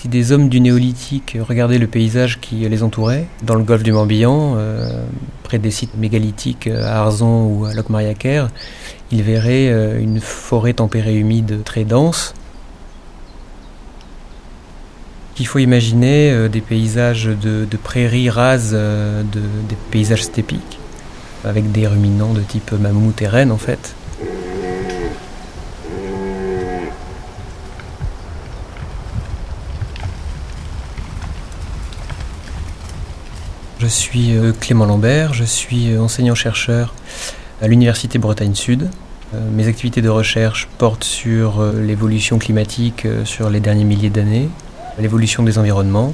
Si des hommes du néolithique regardaient le paysage qui les entourait, dans le golfe du Morbihan, euh, près des sites mégalithiques à Arzon ou à Locmariaquer, ils verraient euh, une forêt tempérée humide très dense. Il faut imaginer euh, des paysages de, prairies rases, des paysages stépiques, avec des ruminants de type mammouth et en fait. Je suis euh, Clément Lambert, je suis euh, enseignant-chercheur à l'Université Bretagne Sud. Euh, mes activités de recherche portent sur l'évolution climatique sur les derniers milliers d'années, l'évolution des environnements.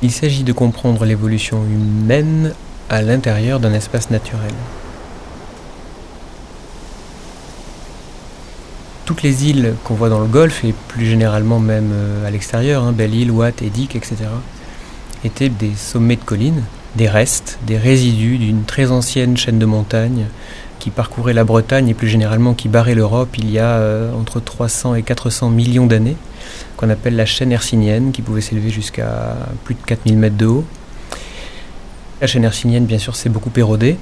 Il s'agit de comprendre l'évolution humaine à l'intérieur d'un espace naturel. Toutes les îles qu'on voit dans le Golfe, et plus généralement même à l'extérieur, hein, Belle-Île, Watt, Edic, etc., étaient des sommets de collines, des restes, des résidus d'une très ancienne chaîne de montagnes qui parcourait la Bretagne et plus généralement qui barrait l'Europe il y a euh, entre 300 et 400 millions d'années, qu'on appelle la chaîne hercynienne, qui pouvait s'élever jusqu'à plus de 4000 mètres de haut. La chaîne hercynienne, bien sûr, s'est beaucoup érodée.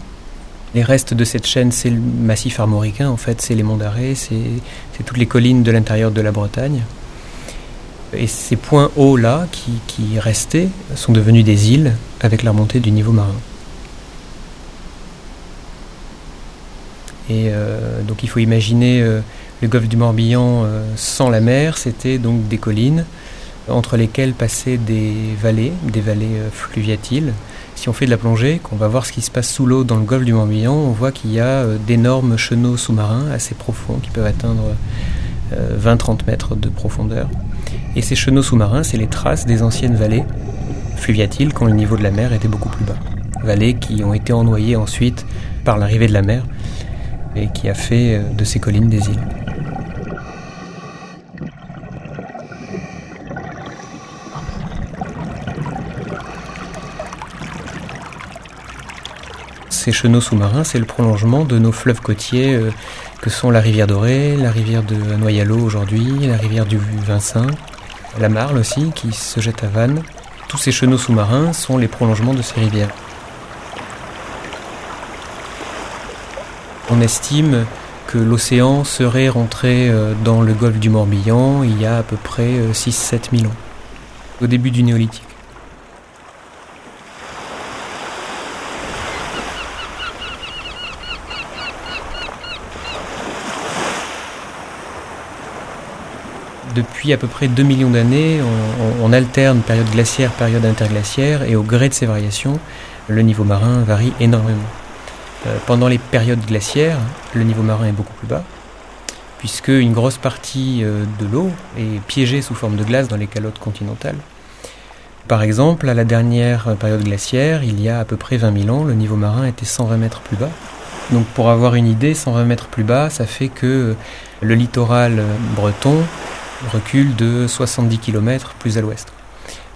Les restes de cette chaîne, c'est le massif armoricain, en fait, c'est les monts d'Arrée, c'est toutes les collines de l'intérieur de la Bretagne. Et ces points hauts-là, qui, restaient, sont devenus des îles avec la remontée du niveau marin. Et euh, donc il faut imaginer euh, le golfe du Morbihan euh, sans la mer, c'était donc des collines entre lesquelles passaient des vallées, des vallées fluviatiles. Si on fait de la plongée, qu'on va voir ce qui se passe sous l'eau dans le golfe du Morbihan, on voit qu'il y a d'énormes chenaux sous-marins assez profonds qui peuvent atteindre 20-30 mètres de profondeur. Et ces chenaux sous-marins, c'est les traces des anciennes vallées fluviatiles quand le niveau de la mer était beaucoup plus bas. Vallées qui ont été ennoyées ensuite par l'arrivée de la mer et qui a fait euh, de ces collines des îles. Ces chenaux sous-marins, c'est le prolongement de nos fleuves côtiers euh, que sont la rivière Dorée, la rivière de Noyalo aujourd'hui, la rivière du Vincin, la Marle aussi qui se jette à Vannes. Tous ces chenaux sous-marins sont les prolongements de ces rivières. On estime que l'océan serait rentré euh, dans le golfe du Morbihan il y a à peu près 6-7 euh, 000 ans, au début du néolithique. Depuis à peu près 2 millions d'années, on, alterne période glaciaire, période interglaciaire, et au gré de ces variations, le niveau marin varie énormément. Euh, pendant les périodes glaciaires, le niveau marin est beaucoup plus bas, puisque une grosse partie euh, de l'eau est piégée sous forme de glace dans les calottes continentales. Par exemple, à la dernière période glaciaire, il y a à peu près 20 000 ans, le niveau marin était 120 mètres plus bas. Donc pour avoir une idée, 120 mètres plus bas, ça fait que le littoral breton recul de 70 km plus à l'ouest.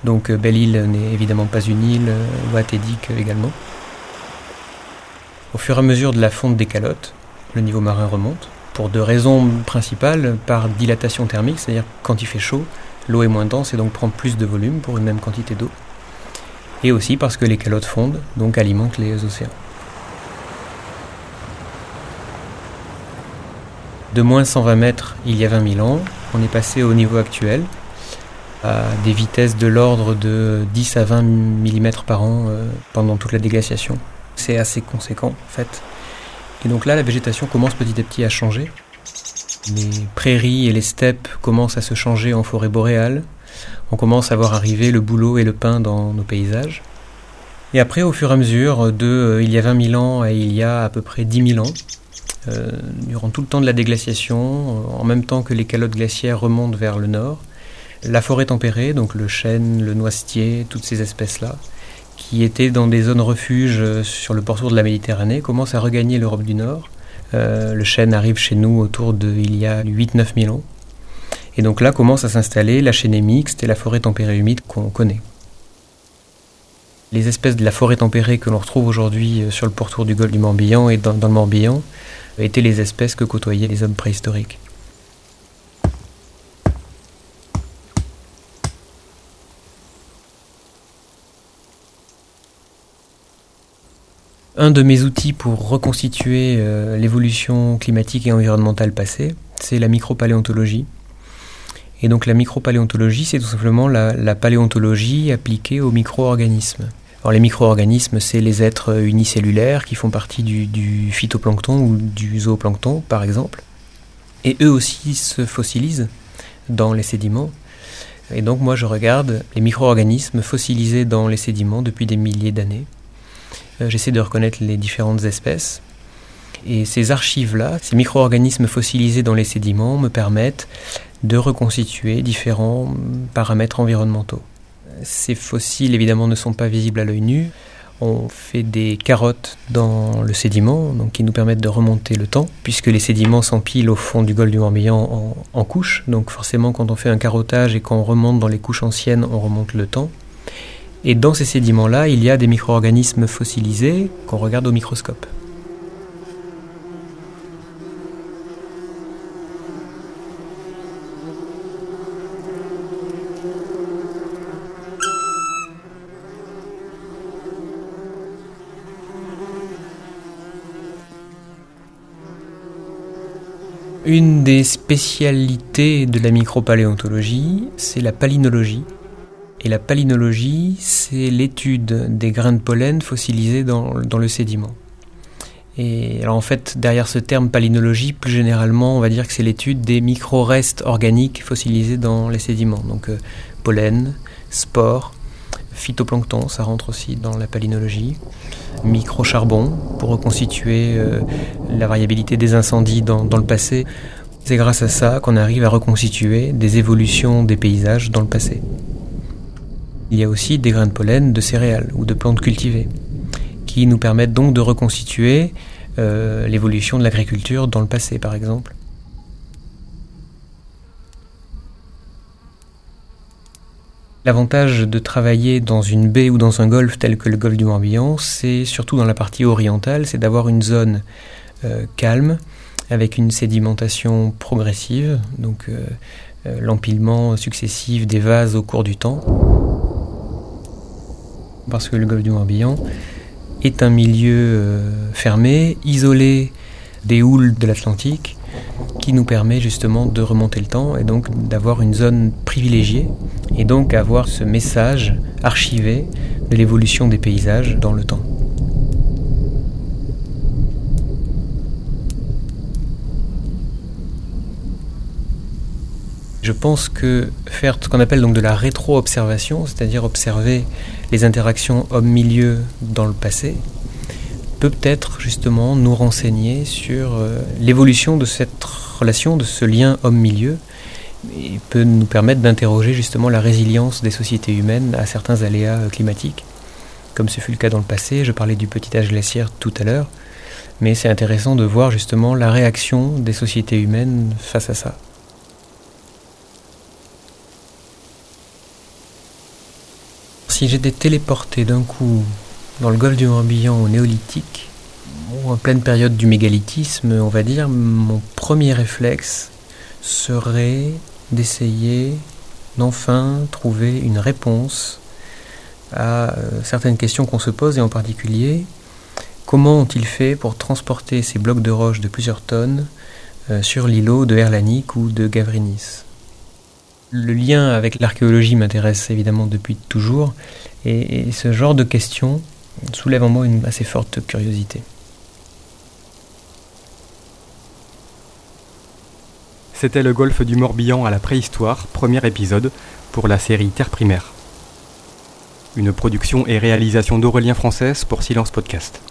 Donc euh, Belle-Île n'est évidemment pas une île, euh, Watt-Edic également. Au fur et à mesure de la fonte des calottes, le niveau marin remonte, pour deux raisons principales, par dilatation thermique, c'est-à-dire quand il fait chaud, l'eau est moins dense et donc prend plus de volume pour une même quantité d'eau, et aussi parce que les calottes fondent, donc alimentent les océans. De moins 120 mètres il y a 20 000 ans, on est passé au niveau actuel, à des vitesses de l'ordre de 10 à 20 mm par an euh, pendant toute la déglaciation. C'est assez conséquent en fait. Et donc là, la végétation commence petit à petit à changer. Les prairies et les steppes commencent à se changer en forêt boréale. On commence à voir arriver le bouleau et le pin dans nos paysages. Et après, au fur et à mesure de euh, il y a 20 000 ans à il y a à peu près 10 000 ans, euh, durant tout le temps de la déglaciation, euh, en même temps que les calottes glaciaires remontent vers le nord. La forêt tempérée, donc le chêne, le noisetier, toutes ces espèces-là, qui étaient dans des zones refuges euh, sur le pourtour de la Méditerranée, commencent à regagner l'Europe du Nord. le chêne arrive chez nous autour de il y a 8-9 000 ans. Et donc là commence à s'installer la chênaie mixte et la forêt tempérée humide qu'on connaît les espèces de la forêt tempérée que l'on retrouve aujourd'hui euh, sur le pourtour du golfe du Morbihan et dans, le Morbihan étaient les espèces que côtoyaient les hommes préhistoriques. Un de mes outils pour reconstituer euh, l'évolution climatique et environnementale passée, c'est la micropaléontologie. Et donc la micropaléontologie, c'est tout simplement la paléontologie appliquée aux micro-organismes. Les micro-organismes, c'est les êtres unicellulaires qui font partie du, du, phytoplancton ou du zooplancton, par exemple. Et eux aussi se fossilisent dans les sédiments. Et donc moi je regarde les micro-organismes fossilisés dans les sédiments depuis des milliers d'années. Euh, j'essaie de reconnaître les différentes espèces. Et ces archives-là, ces micro-organismes fossilisés dans les sédiments me permettent de reconstituer différents paramètres environnementaux. Ces fossiles évidemment ne sont pas visibles à l'œil nu. On fait des carottes dans le sédiment, qui nous permettent de remonter le temps, puisque les sédiments s'empilent au fond du golfe du Morbihan en, couches. Donc forcément, quand on fait un carottage et qu'on remonte dans les couches anciennes, on remonte le temps. Et dans ces sédiments-là, il y a des micro-organismes fossilisés qu'on regarde au microscope. Une des spécialités de la micropaléontologie, c'est la palynologie. Et la palynologie, c'est l'étude des grains de pollen fossilisés dans, le sédiment. Et alors en fait, derrière ce terme palynologie, plus généralement, on va dire que c'est l'étude des micro-restes organiques fossilisés dans les sédiments. Donc euh, pollen, spores, phytoplancton, ça rentre aussi dans la palynologie. Micro-charbon, pour reconstituer euh, la variabilité des incendies dans, le passé. C'est grâce à ça qu'on arrive à reconstituer des évolutions des paysages dans le passé. Il y a aussi des grains de pollen de céréales ou de plantes cultivées, qui nous permettent donc de reconstituer euh, l'évolution de l'agriculture dans le passé, par exemple. L'avantage de travailler dans une baie ou dans un golfe tel que le golfe du Morbihan, c'est surtout dans la partie orientale, c'est d'avoir une zone euh, calme, avec une sédimentation progressive, donc euh, l'empilement successif des vases au cours du temps. Parce que le golfe du Morbihan est un milieu euh, fermé, isolé des houles de l'Atlantique, qui nous permet justement de remonter le temps et donc d'avoir une zone privilégiée et donc avoir ce message archivé de l'évolution des paysages dans le temps. Je pense que faire ce qu'on appelle donc de la rétro-observation, c'est-à-dire observer les interactions homme-milieu dans le passé, peut peut-être justement nous renseigner sur euh, l'évolution de cette relation, de ce lien homme-milieu, peut nous permettre d'interroger justement la résilience des sociétés humaines à certains aléas euh, climatiques, comme ce fut le cas dans le passé. Je parlais du petit âge glaciaire tout à l'heure, mais c'est intéressant de voir justement la réaction des sociétés humaines face à ça. si j'étais téléporté d'un coup dans le golfe du Morbihan au néolithique, en pleine période du mégalithisme, on va dire, mon premier réflexe serait d'essayer d'enfin trouver une réponse à euh, certaines questions qu'on se pose, et en particulier, comment ont-ils fait pour transporter ces blocs de roche de plusieurs tonnes euh, sur l'îlot de Erlanik ou de Gavrinis? Le lien avec l'archéologie m'intéresse évidemment depuis toujours, et, ce genre de questions soulève en moi une assez forte curiosité. C'était le golfe du Morbihan à la préhistoire, premier épisode, pour la série Terre primaire. Une production et réalisation d'Aurélien Française pour Silence Podcast.